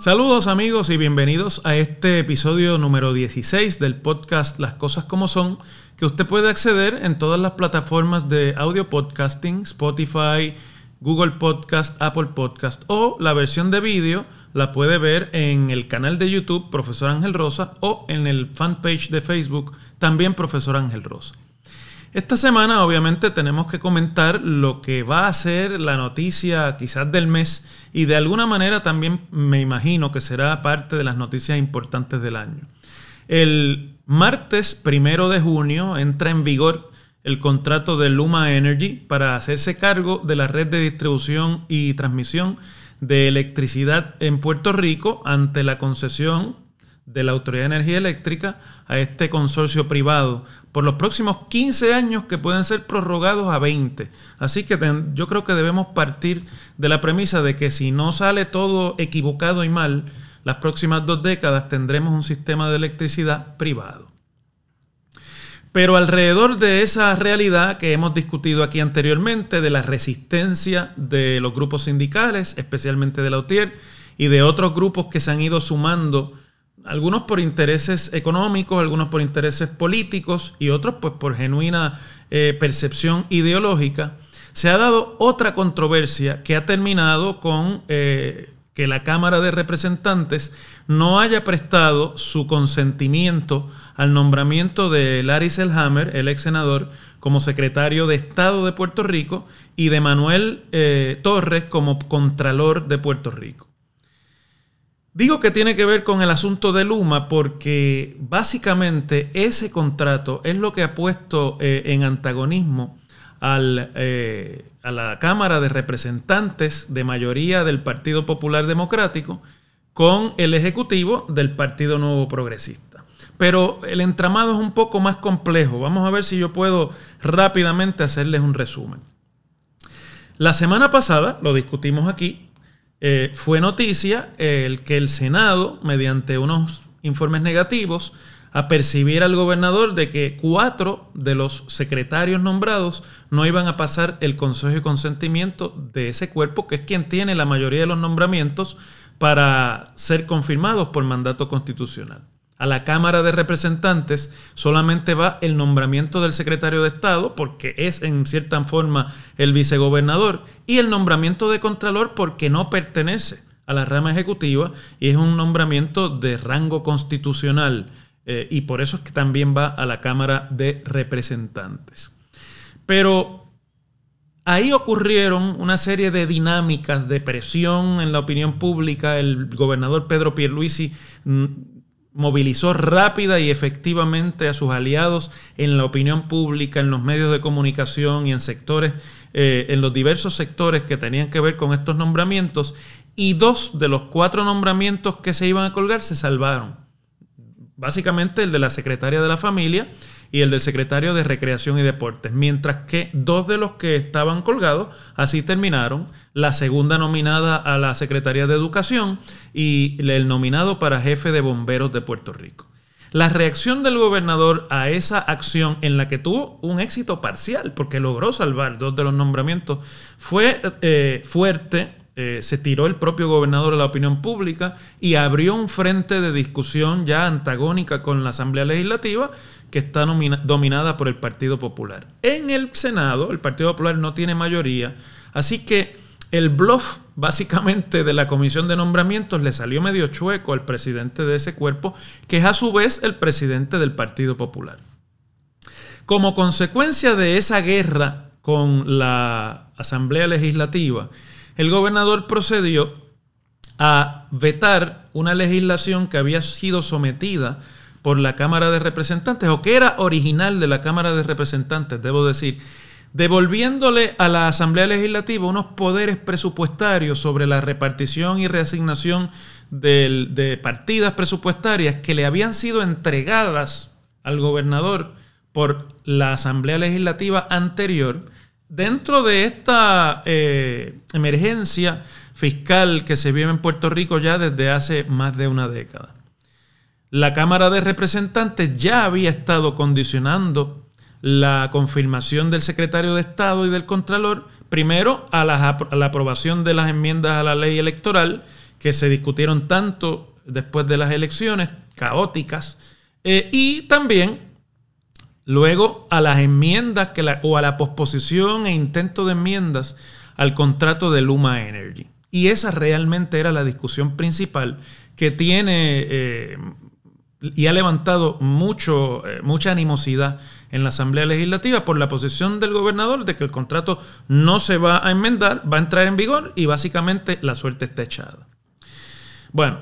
Saludos amigos y bienvenidos a este episodio número 16 del podcast Las Cosas como Son, que usted puede acceder en todas las plataformas de audio podcasting, Spotify, Google Podcast, Apple Podcast o la versión de vídeo la puede ver en el canal de YouTube Profesor Ángel Rosa o en el fanpage de Facebook también Profesor Ángel Rosa. Esta semana obviamente tenemos que comentar lo que va a ser la noticia quizás del mes y de alguna manera también me imagino que será parte de las noticias importantes del año. El martes primero de junio entra en vigor el contrato de Luma Energy para hacerse cargo de la red de distribución y transmisión de electricidad en Puerto Rico ante la concesión de la Autoridad de Energía Eléctrica a este consorcio privado por los próximos 15 años que pueden ser prorrogados a 20. Así que yo creo que debemos partir de la premisa de que si no sale todo equivocado y mal, las próximas dos décadas tendremos un sistema de electricidad privado. Pero alrededor de esa realidad que hemos discutido aquí anteriormente, de la resistencia de los grupos sindicales, especialmente de la UTIER, y de otros grupos que se han ido sumando algunos por intereses económicos, algunos por intereses políticos y otros pues por genuina eh, percepción ideológica, se ha dado otra controversia que ha terminado con eh, que la Cámara de Representantes no haya prestado su consentimiento al nombramiento de Larry Selhammer, el ex senador, como secretario de Estado de Puerto Rico y de Manuel eh, Torres como Contralor de Puerto Rico. Digo que tiene que ver con el asunto de Luma porque básicamente ese contrato es lo que ha puesto eh, en antagonismo eh, a la Cámara de Representantes de mayoría del Partido Popular Democrático con el Ejecutivo del Partido Nuevo Progresista. Pero el entramado es un poco más complejo. Vamos a ver si yo puedo rápidamente hacerles un resumen. La semana pasada, lo discutimos aquí, eh, fue noticia el que el Senado, mediante unos informes negativos, apercibiera al gobernador de que cuatro de los secretarios nombrados no iban a pasar el consejo de consentimiento de ese cuerpo, que es quien tiene la mayoría de los nombramientos para ser confirmados por mandato constitucional a la Cámara de Representantes solamente va el nombramiento del secretario de Estado, porque es en cierta forma el vicegobernador, y el nombramiento de Contralor porque no pertenece a la rama ejecutiva y es un nombramiento de rango constitucional. Eh, y por eso es que también va a la Cámara de Representantes. Pero ahí ocurrieron una serie de dinámicas de presión en la opinión pública. El gobernador Pedro Pierluisi mm, movilizó rápida y efectivamente a sus aliados en la opinión pública, en los medios de comunicación y en sectores, eh, en los diversos sectores que tenían que ver con estos nombramientos, y dos de los cuatro nombramientos que se iban a colgar se salvaron. Básicamente el de la secretaria de la familia y el del secretario de Recreación y Deportes, mientras que dos de los que estaban colgados así terminaron, la segunda nominada a la Secretaría de Educación y el nominado para jefe de bomberos de Puerto Rico. La reacción del gobernador a esa acción en la que tuvo un éxito parcial, porque logró salvar dos de los nombramientos, fue eh, fuerte, eh, se tiró el propio gobernador a la opinión pública y abrió un frente de discusión ya antagónica con la Asamblea Legislativa que está dominada por el Partido Popular. En el Senado, el Partido Popular no tiene mayoría, así que el bluff básicamente de la comisión de nombramientos le salió medio chueco al presidente de ese cuerpo, que es a su vez el presidente del Partido Popular. Como consecuencia de esa guerra con la Asamblea Legislativa, el gobernador procedió a vetar una legislación que había sido sometida por la Cámara de Representantes, o que era original de la Cámara de Representantes, debo decir, devolviéndole a la Asamblea Legislativa unos poderes presupuestarios sobre la repartición y reasignación de, partidas presupuestarias que le habían sido entregadas al gobernador por la Asamblea Legislativa anterior, dentro de esta eh, emergencia fiscal que se vive en Puerto Rico ya desde hace más de una década. la Cámara de Representantes ya había estado condicionando la confirmación del secretario de Estado y del Contralor, primero a la, aprobación de las enmiendas a la ley electoral, que se discutieron tanto después de las elecciones caóticas, eh, y también luego a las enmiendas o a la posposición e intento de enmiendas al contrato de Luma Energy. Y esa realmente era la discusión principal que tiene eh, y ha levantado mucho, eh, mucha animosidad en la Asamblea Legislativa por la posición del gobernador de que el contrato no se va a enmendar, va a entrar en vigor y básicamente la suerte está echada. Bueno,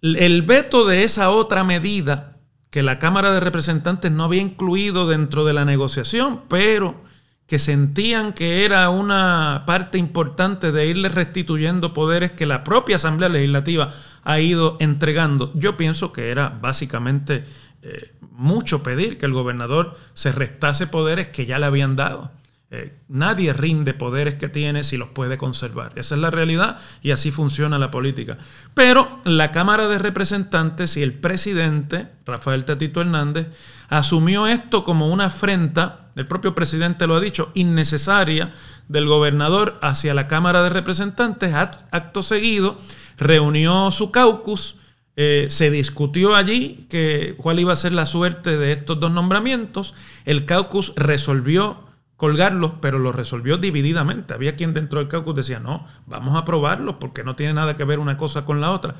el veto de esa otra medida que la Cámara de Representantes no había incluido dentro de la negociación, pero que sentían que era una parte importante de irle restituyendo poderes que la propia Asamblea Legislativa ha ido entregando. Yo pienso que era básicamente eh, mucho pedir que el gobernador se restase poderes que ya le habían dado. Eh, nadie rinde poderes que tiene si los puede conservar. Esa es la realidad y así funciona la política. Pero la Cámara de Representantes y el presidente, Rafael Tatito Hernández, asumió esto como una afrenta, el propio presidente lo ha dicho, innecesaria del gobernador hacia la Cámara de Representantes. Acto seguido, reunió su caucus, eh, se discutió allí que, cuál iba a ser la suerte de estos dos nombramientos. El caucus resolvió colgarlos, pero lo resolvió divididamente. Había quien dentro del caucus decía, no, vamos a aprobarlos porque no tiene nada que ver una cosa con la otra.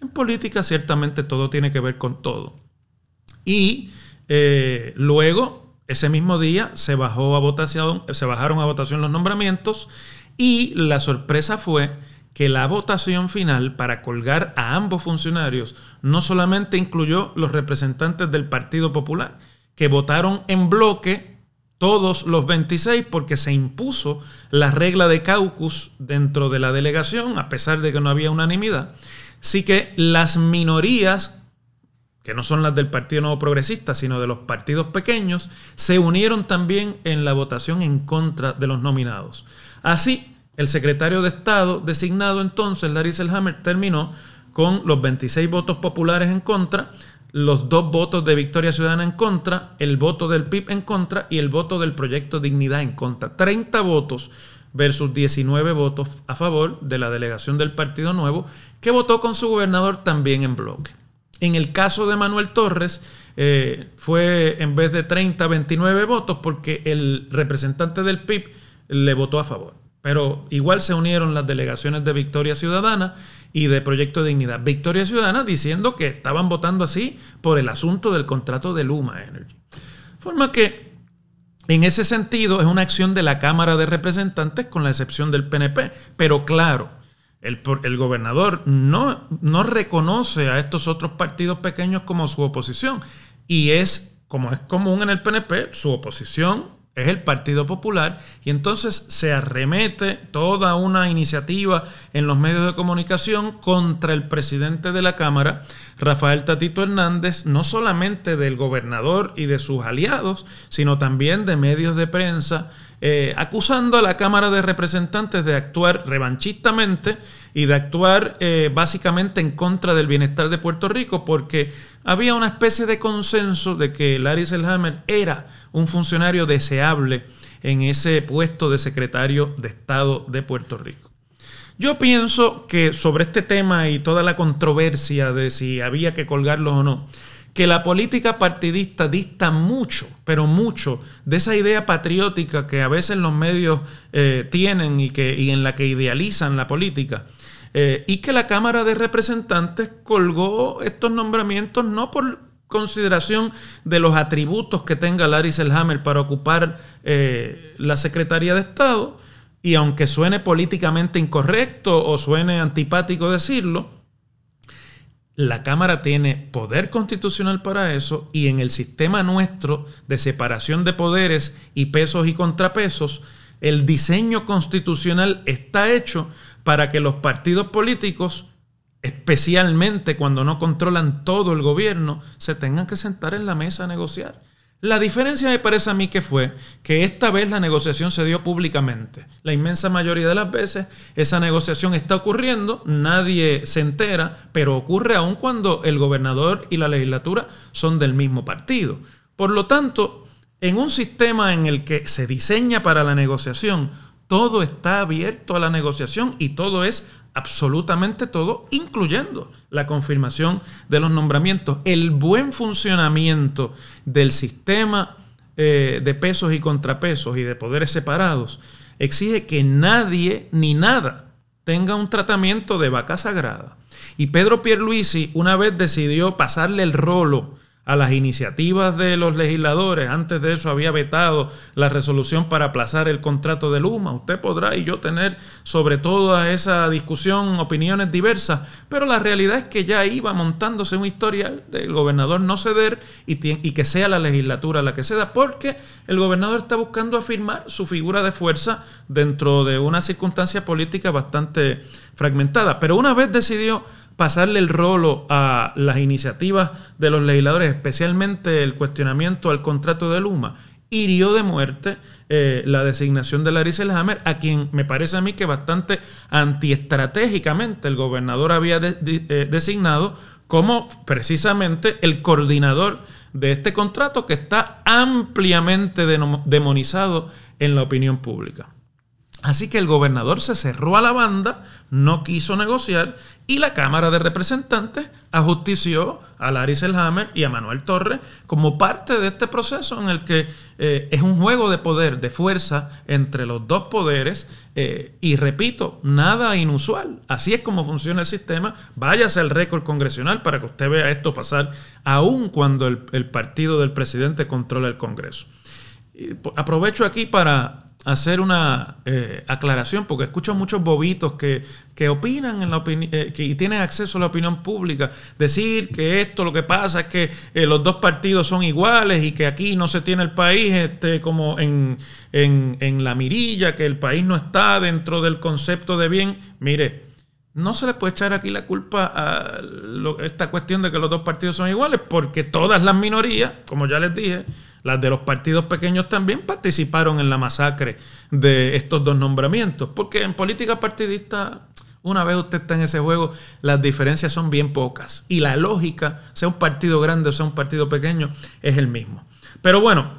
En política ciertamente todo tiene que ver con todo. Y eh, luego, ese mismo día, se, bajó a votación, se bajaron a votación los nombramientos y la sorpresa fue que la votación final para colgar a ambos funcionarios no solamente incluyó los representantes del Partido Popular, que votaron en bloque todos los 26 porque se impuso la regla de caucus dentro de la delegación, a pesar de que no había unanimidad. Sí que las minorías, que no son las del Partido Nuevo Progresista, sino de los partidos pequeños, se unieron también en la votación en contra de los nominados. Así, el secretario de Estado designado entonces, Larry Selhammer, terminó con los 26 votos populares en contra, los dos votos de Victoria Ciudadana en contra, el voto del PIB en contra y el voto del proyecto Dignidad en contra. 30 votos versus 19 votos a favor de la delegación del Partido Nuevo, que votó con su gobernador también en bloque. En el caso de Manuel Torres, eh, fue en vez de 30, 29 votos porque el representante del PIB le votó a favor. Pero igual se unieron las delegaciones de Victoria Ciudadana y de Proyecto Dignidad. Victoria Ciudadana diciendo que estaban votando así por el asunto del contrato de Luma Energy. Forma que en ese sentido es una acción de la Cámara de Representantes con la excepción del PNP. Pero claro, el, el gobernador no, no reconoce a estos otros partidos pequeños como su oposición. Y es, como es común en el PNP, su oposición es el Partido Popular, y entonces se arremete toda una iniciativa en los medios de comunicación contra el presidente de la Cámara, Rafael Tatito Hernández, no solamente del gobernador y de sus aliados, sino también de medios de prensa, eh, acusando a la Cámara de Representantes de actuar revanchistamente y de actuar eh, básicamente en contra del bienestar de Puerto Rico, porque había una especie de consenso de que Larry Selhammer era un funcionario deseable en ese puesto de secretario de Estado de Puerto Rico. Yo pienso que sobre este tema y toda la controversia de si había que colgarlos o no, que la política partidista dista mucho, pero mucho, de esa idea patriótica que a veces los medios eh, tienen y, que, y en la que idealizan la política. Eh, y que la Cámara de Representantes colgó estos nombramientos no por consideración de los atributos que tenga Larry Selhammer para ocupar eh, la Secretaría de Estado, y aunque suene políticamente incorrecto o suene antipático decirlo, la Cámara tiene poder constitucional para eso y en el sistema nuestro de separación de poderes y pesos y contrapesos, el diseño constitucional está hecho para que los partidos políticos, especialmente cuando no controlan todo el gobierno, se tengan que sentar en la mesa a negociar. La diferencia me parece a mí que fue que esta vez la negociación se dio públicamente. La inmensa mayoría de las veces esa negociación está ocurriendo, nadie se entera, pero ocurre aún cuando el gobernador y la legislatura son del mismo partido. Por lo tanto, en un sistema en el que se diseña para la negociación, todo está abierto a la negociación y todo es absolutamente todo, incluyendo la confirmación de los nombramientos. El buen funcionamiento del sistema eh, de pesos y contrapesos y de poderes separados exige que nadie ni nada tenga un tratamiento de vaca sagrada. Y Pedro Pierluisi una vez decidió pasarle el rolo a las iniciativas de los legisladores. Antes de eso había vetado la resolución para aplazar el contrato de Luma. Usted podrá y yo tener sobre toda esa discusión opiniones diversas, pero la realidad es que ya iba montándose un historial del gobernador no ceder y, y que sea la legislatura la que ceda, porque el gobernador está buscando afirmar su figura de fuerza dentro de una circunstancia política bastante fragmentada. Pero una vez decidió pasarle el rolo a las iniciativas de los legisladores, especialmente el cuestionamiento al contrato de Luma, hirió de muerte eh, la designación de Larry Selhammer, a quien me parece a mí que bastante antiestratégicamente el gobernador había eh, designado como precisamente el coordinador de este contrato que está ampliamente demonizado en la opinión pública. Así que el gobernador se cerró a la banda, no quiso negociar y la Cámara de Representantes ajustició a Larry Selhammer y a Manuel Torres como parte de este proceso en el que eh, es un juego de poder, de fuerza entre los dos poderes eh, y repito, nada inusual. Así es como funciona el sistema. Váyase al récord congresional para que usted vea esto pasar aún cuando el, el partido del presidente controla el Congreso. Aprovecho aquí para hacer una eh, aclaración, porque escucho muchos bobitos que, opinan en la eh, que, tienen acceso a la opinión pública, decir que esto lo que pasa es que eh, los dos partidos son iguales y que aquí no se tiene el país este, como en, en, la mirilla, que el país no está dentro del concepto de bien. Mire, no se le puede echar aquí la culpa a esta cuestión de que los dos partidos son iguales, porque todas las minorías, como ya les dije, las de los partidos pequeños también participaron en la masacre de estos dos nombramientos, porque en política partidista, una vez usted está en ese juego, las diferencias son bien pocas y la lógica, sea un partido grande o sea un partido pequeño, es el mismo. Pero bueno,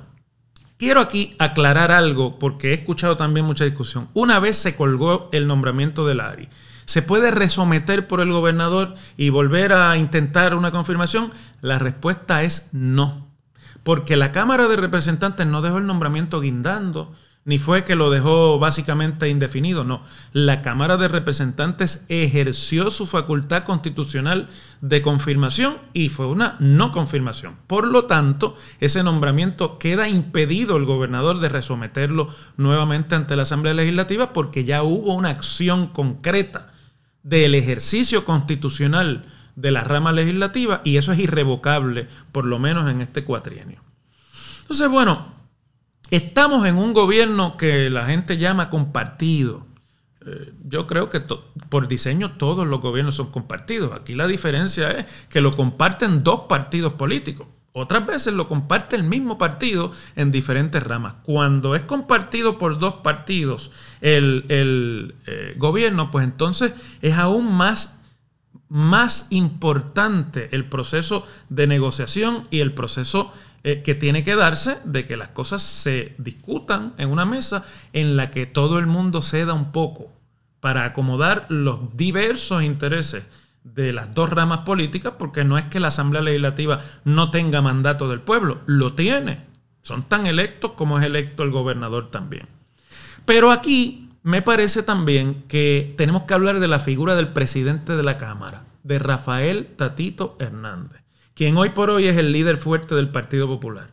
quiero aquí aclarar algo porque he escuchado también mucha discusión. Una vez se colgó el nombramiento de Lari. ¿Se puede resometer por el gobernador y volver a intentar una confirmación? La respuesta es no porque la Cámara de Representantes no dejó el nombramiento guindando, ni fue que lo dejó básicamente indefinido, no. La Cámara de Representantes ejerció su facultad constitucional de confirmación y fue una no confirmación. Por lo tanto, ese nombramiento queda impedido el gobernador de resometerlo nuevamente ante la Asamblea Legislativa porque ya hubo una acción concreta del ejercicio constitucional de la rama legislativa y eso es irrevocable, por lo menos en este cuatrienio. Entonces, bueno, estamos en un gobierno que la gente llama compartido. Eh, yo creo que por diseño todos los gobiernos son compartidos. Aquí la diferencia es que lo comparten dos partidos políticos. Otras veces lo comparte el mismo partido en diferentes ramas. Cuando es compartido por dos partidos el, eh, gobierno, pues entonces es aún más más importante el proceso de negociación y el proceso eh, que tiene que darse de que las cosas se discutan en una mesa en la que todo el mundo ceda un poco para acomodar los diversos intereses de las dos ramas políticas, porque no es que la Asamblea Legislativa no tenga mandato del pueblo, lo tiene. Son tan electos como es electo el gobernador también. Pero aquí me parece también que tenemos que hablar de la figura del presidente de la Cámara, de Rafael Tatito Hernández, quien hoy por hoy es el líder fuerte del Partido Popular.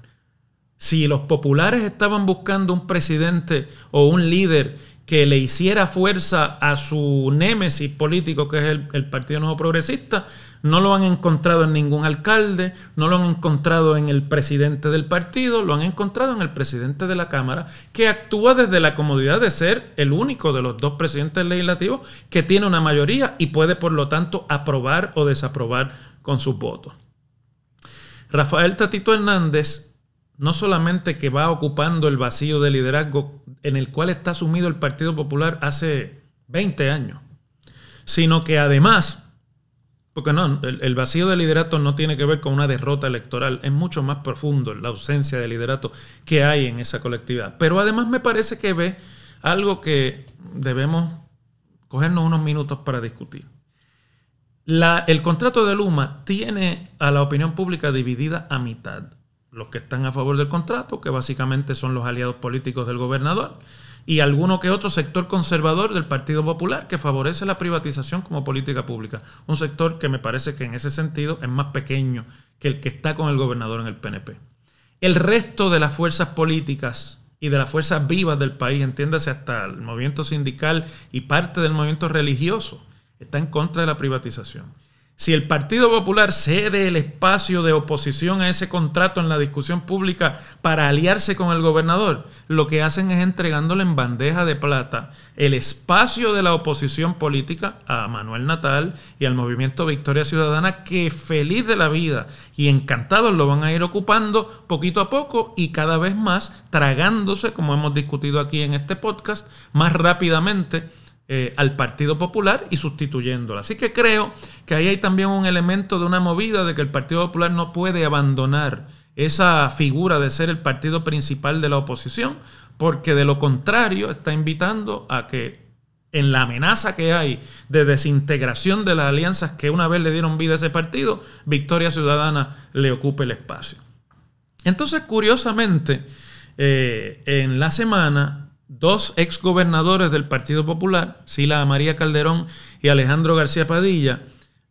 Si los populares estaban buscando un presidente o un líder que le hiciera fuerza a su némesis político, que es el, Partido Nuevo Progresista, no lo han encontrado en ningún alcalde, no lo han encontrado en el presidente del partido, lo han encontrado en el presidente de la Cámara, que actúa desde la comodidad de ser el único de los dos presidentes legislativos que tiene una mayoría y puede por lo tanto aprobar o desaprobar con sus votos. Rafael Tatito Hernández no solamente que va ocupando el vacío de liderazgo en el cual está sumido el Partido Popular hace 20 años, sino que además, porque no, el, vacío de liderato no tiene que ver con una derrota electoral, es mucho más profundo la ausencia de liderato que hay en esa colectividad. Pero además me parece que ve algo que debemos cogernos unos minutos para discutir. el contrato de Luma tiene a la opinión pública dividida a mitad los que están a favor del contrato, que básicamente son los aliados políticos del gobernador, y alguno que otro sector conservador del Partido Popular que favorece la privatización como política pública. Un sector que me parece que en ese sentido es más pequeño que el que está con el gobernador en el PNP. El resto de las fuerzas políticas y de las fuerzas vivas del país, entiéndase hasta el movimiento sindical y parte del movimiento religioso, está en contra de la privatización. Si el Partido Popular cede el espacio de oposición a ese contrato en la discusión pública para aliarse con el gobernador, lo que hacen es entregándole en bandeja de plata el espacio de la oposición política a Manuel Natal y al movimiento Victoria Ciudadana, que feliz de la vida y encantados lo van a ir ocupando poquito a poco y cada vez más tragándose, como hemos discutido aquí en este podcast, más rápidamente eh, al Partido Popular y sustituyéndolo. Así que creo que ahí hay también un elemento de una movida de que el Partido Popular no puede abandonar esa figura de ser el partido principal de la oposición, porque de lo contrario está invitando a que en la amenaza que hay de desintegración de las alianzas que una vez le dieron vida a ese partido, Victoria Ciudadana le ocupe el espacio. Entonces, curiosamente, eh, en la semana dos exgobernadores del Partido Popular, Sila María Calderón y Alejandro García Padilla,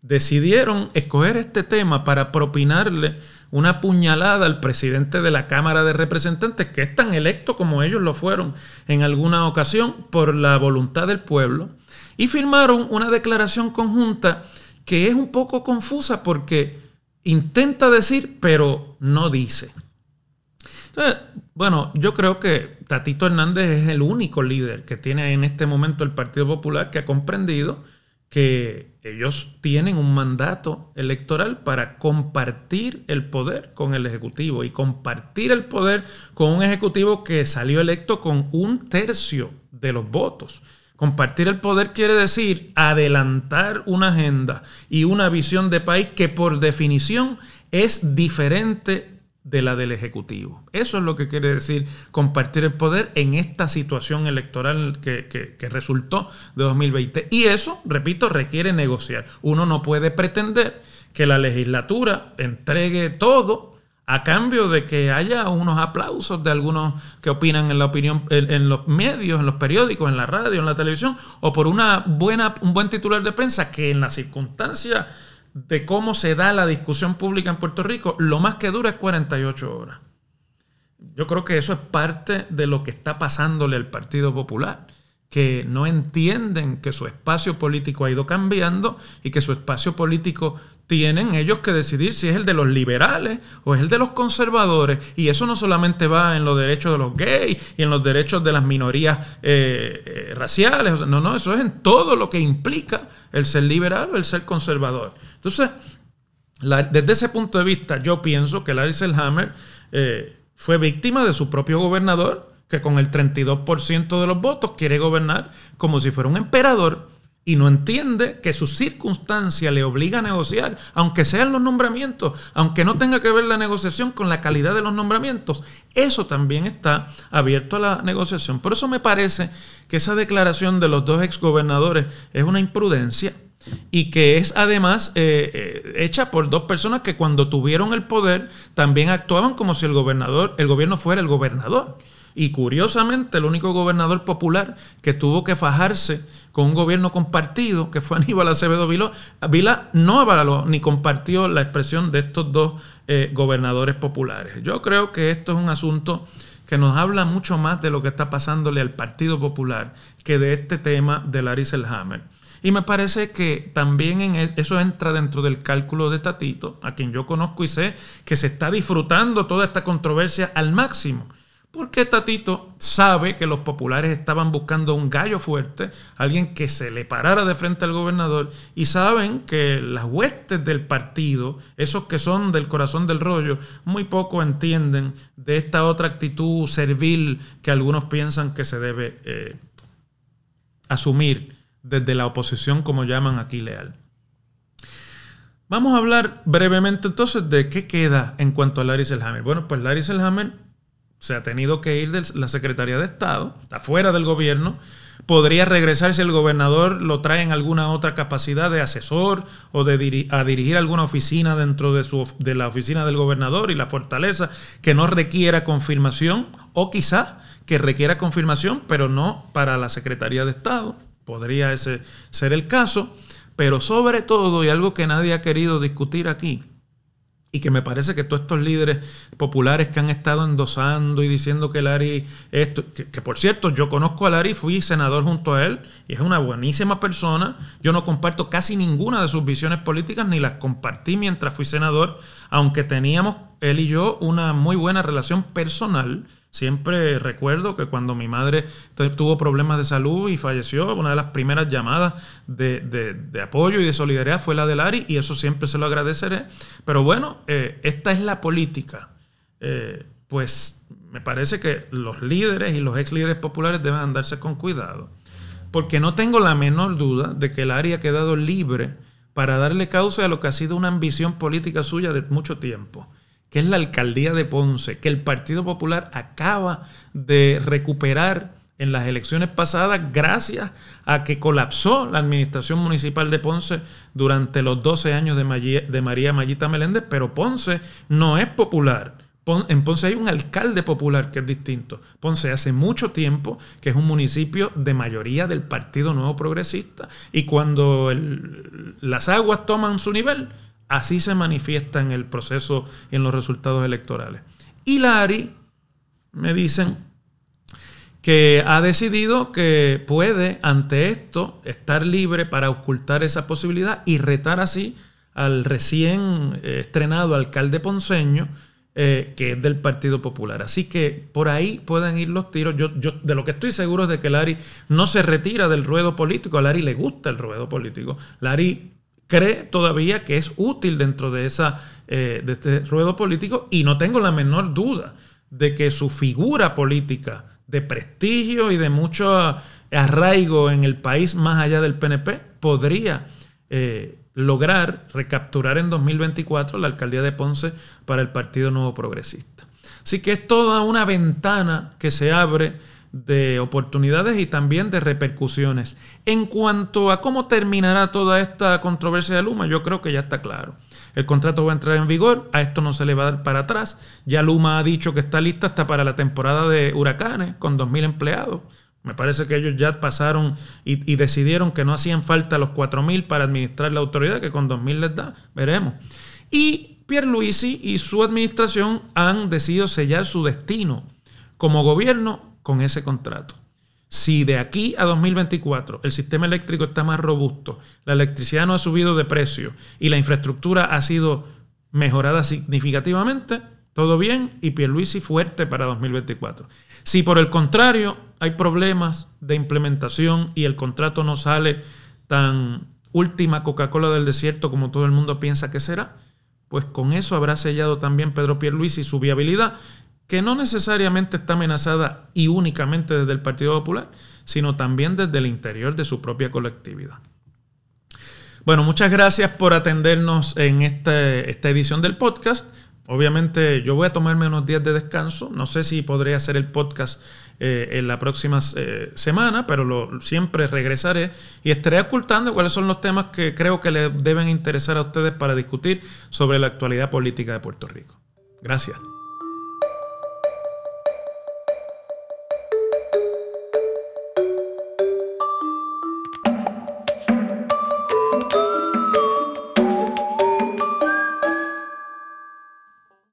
decidieron escoger este tema para propinarle una puñalada al presidente de la Cámara de Representantes, que es tan electo como ellos lo fueron en alguna ocasión por la voluntad del pueblo, y firmaron una declaración conjunta que es un poco confusa porque intenta decir, pero no dice. Bueno, yo creo que Tatito Hernández es el único líder que tiene en este momento el Partido Popular que ha comprendido que ellos tienen un mandato electoral para compartir el poder con el Ejecutivo y compartir el poder con un Ejecutivo que salió electo con un tercio de los votos. Compartir el poder quiere decir adelantar una agenda y una visión de país que por definición es diferente de la del Ejecutivo. Eso es lo que quiere decir compartir el poder en esta situación electoral que, resultó de 2020. Y eso, repito, requiere negociar. Uno no puede pretender que la legislatura entregue todo a cambio de que haya unos aplausos de algunos que opinan en la opinión en, los medios, en los periódicos, en la radio, en la televisión, o por una buena, un buen titular de prensa que en las circunstancias de cómo se da la discusión pública en Puerto Rico, lo más que dura es 48 horas. Yo creo que eso es parte de lo que está pasándole al Partido Popular, que no entienden que su espacio político ha ido cambiando y que su espacio político tienen ellos que decidir si es el de los liberales o es el de los conservadores. Y eso no solamente va en los derechos de los gays y en los derechos de las minorías eh, eh, raciales. No, no, eso es en todo lo que implica el ser liberal o el ser conservador. Entonces, desde ese punto de vista, yo pienso que Larry Selhammer eh, fue víctima de su propio gobernador, que con el 32% de los votos quiere gobernar como si fuera un emperador y no entiende que su circunstancia le obliga a negociar, aunque sean los nombramientos, aunque no tenga que ver la negociación con la calidad de los nombramientos, eso también está abierto a la negociación. Por eso me parece que esa declaración de los dos exgobernadores es una imprudencia y que es además eh, eh, hecha por dos personas que cuando tuvieron el poder también actuaban como si el gobernador, el gobierno fuera el gobernador. Y curiosamente, el único gobernador popular que tuvo que fajarse con un gobierno compartido, que fue Aníbal Acevedo Vila, no avaló ni compartió la expresión de estos dos eh, gobernadores populares. Yo creo que esto es un asunto que nos habla mucho más de lo que está pasándole al Partido Popular que de este tema de Larry Selhammer. Y me parece que también en e, eso entra dentro del cálculo de Tatito, a quien yo conozco y sé que se está disfrutando toda esta controversia al máximo. Porque Tatito sabe que los populares estaban buscando un gallo fuerte, alguien que se le parara de frente al gobernador, y saben que las huestes del partido, esos que son del corazón del rollo, muy poco entienden de esta otra actitud servil que algunos piensan que se debe eh, asumir desde la oposición, como llaman aquí leal. Vamos a hablar brevemente entonces de qué queda en cuanto a Larry Selhammer. Bueno, pues Larry Selhammer se ha tenido que ir de la Secretaría de Estado, está fuera del gobierno, podría regresar si el gobernador lo trae en alguna otra capacidad de asesor o de a dirigir alguna oficina dentro de, su, de la oficina del gobernador y la fortaleza que no requiera confirmación o quizá que requiera confirmación pero no para la Secretaría de Estado. Podría ese ser el caso, pero sobre todo, y algo que nadie ha querido discutir aquí, y que me parece que todos estos líderes populares que han estado endosando y diciendo que Larry, esto, que, por cierto, yo conozco a Larry, fui senador junto a él y es una buenísima persona. Yo no comparto casi ninguna de sus visiones políticas ni las compartí mientras fui senador, aunque teníamos él y yo una muy buena relación personal Siempre recuerdo que cuando mi madre tuvo problemas de salud y falleció, una de las primeras llamadas de, apoyo y de solidaridad fue la de Lari y eso siempre se lo agradeceré. Pero bueno, eh, esta es la política. Eh, pues me parece que los líderes y los ex líderes populares deben andarse con cuidado. Porque no tengo la menor duda de que Lari ha quedado libre para darle causa a lo que ha sido una ambición política suya de mucho tiempo es la alcaldía de Ponce, que el Partido Popular acaba de recuperar en las elecciones pasadas gracias a que colapsó la administración municipal de Ponce durante los 12 años de, María, Mayita Meléndez, pero Ponce no es popular. En Ponce hay un alcalde popular que es distinto. Ponce hace mucho tiempo que es un municipio de mayoría del Partido Nuevo Progresista y cuando las aguas toman su nivel, Así se manifiesta en el proceso y en los resultados electorales. Y Lari, me dicen, que ha decidido que puede ante esto estar libre para ocultar esa posibilidad y retar así al recién eh, estrenado alcalde ponceño, eh, que es del Partido Popular. Así que por ahí pueden ir los tiros. Yo, yo de lo que estoy seguro es de que Lari no se retira del ruedo político. A Lari le gusta el ruedo político. Lari cree todavía que es útil dentro de, esa, eh, de este ruedo político y no tengo la menor duda de que su figura política de prestigio y de mucho arraigo en el país más allá del PNP podría eh, lograr recapturar en 2024 la alcaldía de Ponce para el Partido Nuevo Progresista. Así que es toda una ventana que se abre de oportunidades y también de repercusiones. En cuanto a cómo terminará toda esta controversia de Luma, yo creo que ya está claro. El contrato va a entrar en vigor, a esto no se le va a dar para atrás. Ya Luma ha dicho que está lista hasta para la temporada de huracanes con 2.000 empleados. Me parece que ellos ya pasaron y, decidieron que no hacían falta los 4.000 para administrar la autoridad, que con 2.000 les da. Veremos. Y Pierluisi y su administración han decidido sellar su destino como gobierno con ese contrato. Si de aquí a 2024 el sistema eléctrico está más robusto, la electricidad no ha subido de precio y la infraestructura ha sido mejorada significativamente, todo bien y Pierluisi fuerte para 2024. Si por el contrario hay problemas de implementación y el contrato no sale tan última Coca-Cola del desierto como todo el mundo piensa que será, pues con eso habrá sellado también Pedro Pierluisi su viabilidad que no necesariamente está amenazada y únicamente desde el Partido Popular, sino también desde el interior de su propia colectividad. Bueno, muchas gracias por atendernos en este, esta edición del podcast. Obviamente yo voy a tomarme unos días de descanso. No sé si podré hacer el podcast eh, en la próxima eh, semana, pero siempre regresaré y estaré ocultando cuáles son los temas que creo que les deben interesar a ustedes para discutir sobre la actualidad política de Puerto Rico. Gracias.